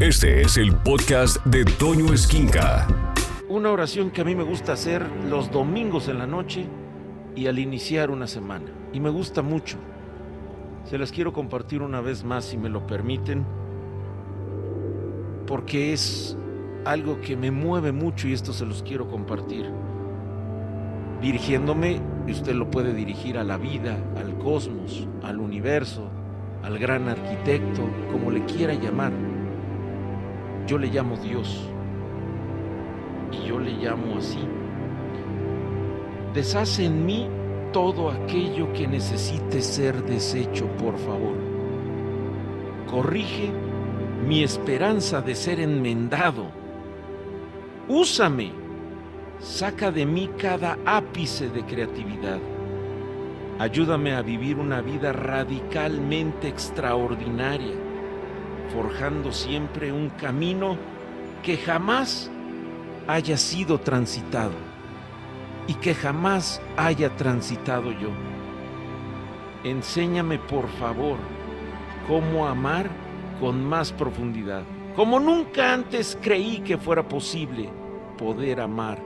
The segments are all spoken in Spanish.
Este es el podcast de Toño Esquinca. Una oración que a mí me gusta hacer los domingos en la noche y al iniciar una semana. Y me gusta mucho. Se las quiero compartir una vez más si me lo permiten. Porque es algo que me mueve mucho y esto se los quiero compartir. Dirigiéndome, y usted lo puede dirigir a la vida, al cosmos, al universo, al gran arquitecto, como le quiera llamar yo le llamo Dios. Y yo le llamo así. Deshace en mí todo aquello que necesite ser deshecho, por favor. Corrige mi esperanza de ser enmendado. Úsame. Saca de mí cada ápice de creatividad. Ayúdame a vivir una vida radicalmente extraordinaria forjando siempre un camino que jamás haya sido transitado y que jamás haya transitado yo. Enséñame por favor cómo amar con más profundidad, como nunca antes creí que fuera posible poder amar.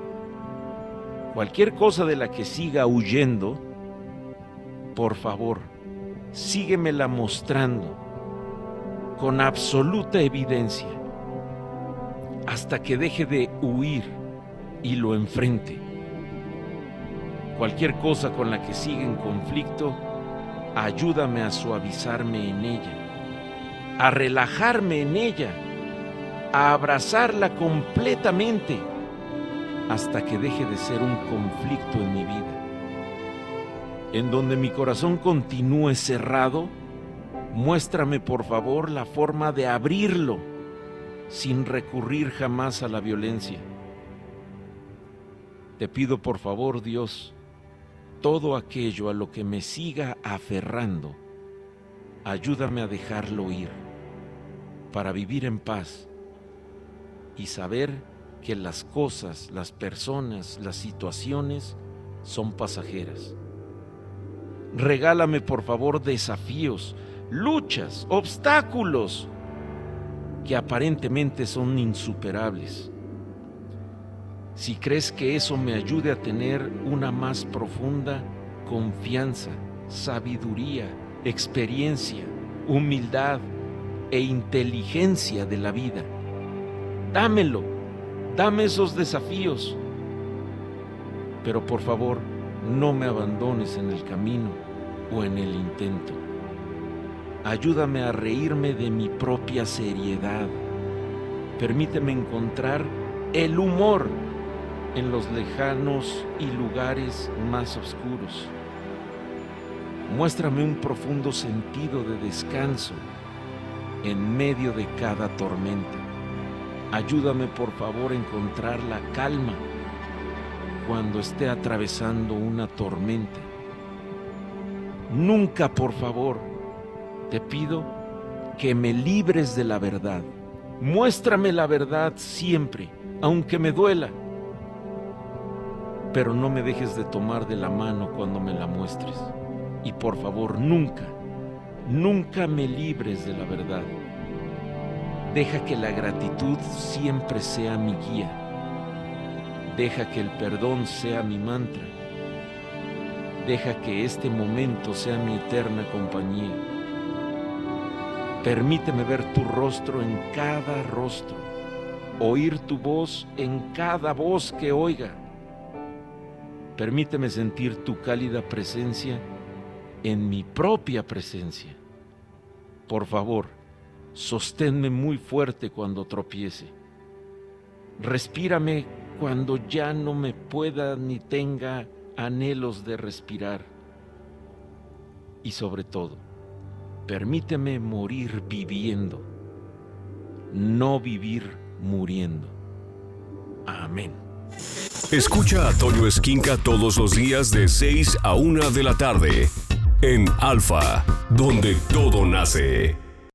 Cualquier cosa de la que siga huyendo, por favor, síguemela mostrando con absoluta evidencia hasta que deje de huir y lo enfrente. Cualquier cosa con la que siga en conflicto, ayúdame a suavizarme en ella, a relajarme en ella, a abrazarla completamente hasta que deje de ser un conflicto en mi vida. En donde mi corazón continúe cerrado, Muéstrame por favor la forma de abrirlo sin recurrir jamás a la violencia. Te pido por favor, Dios, todo aquello a lo que me siga aferrando, ayúdame a dejarlo ir, para vivir en paz y saber que las cosas, las personas, las situaciones son pasajeras. Regálame por favor desafíos, luchas, obstáculos que aparentemente son insuperables. Si crees que eso me ayude a tener una más profunda confianza, sabiduría, experiencia, humildad e inteligencia de la vida, dámelo, dame esos desafíos. Pero por favor, no me abandones en el camino o en el intento. Ayúdame a reírme de mi propia seriedad. Permíteme encontrar el humor en los lejanos y lugares más oscuros. Muéstrame un profundo sentido de descanso en medio de cada tormenta. Ayúdame por favor a encontrar la calma cuando esté atravesando una tormenta. Nunca por favor te pido que me libres de la verdad. Muéstrame la verdad siempre, aunque me duela. Pero no me dejes de tomar de la mano cuando me la muestres. Y por favor, nunca, nunca me libres de la verdad. Deja que la gratitud siempre sea mi guía. Deja que el perdón sea mi mantra. Deja que este momento sea mi eterna compañía. Permíteme ver tu rostro en cada rostro, oír tu voz en cada voz que oiga. Permíteme sentir tu cálida presencia en mi propia presencia. Por favor, sosténme muy fuerte cuando tropiece. Respírame cuando ya no me pueda ni tenga anhelos de respirar. Y sobre todo, Permíteme morir viviendo, no vivir muriendo. Amén. Escucha a Toño Esquinca todos los días de 6 a 1 de la tarde en Alfa, donde todo nace.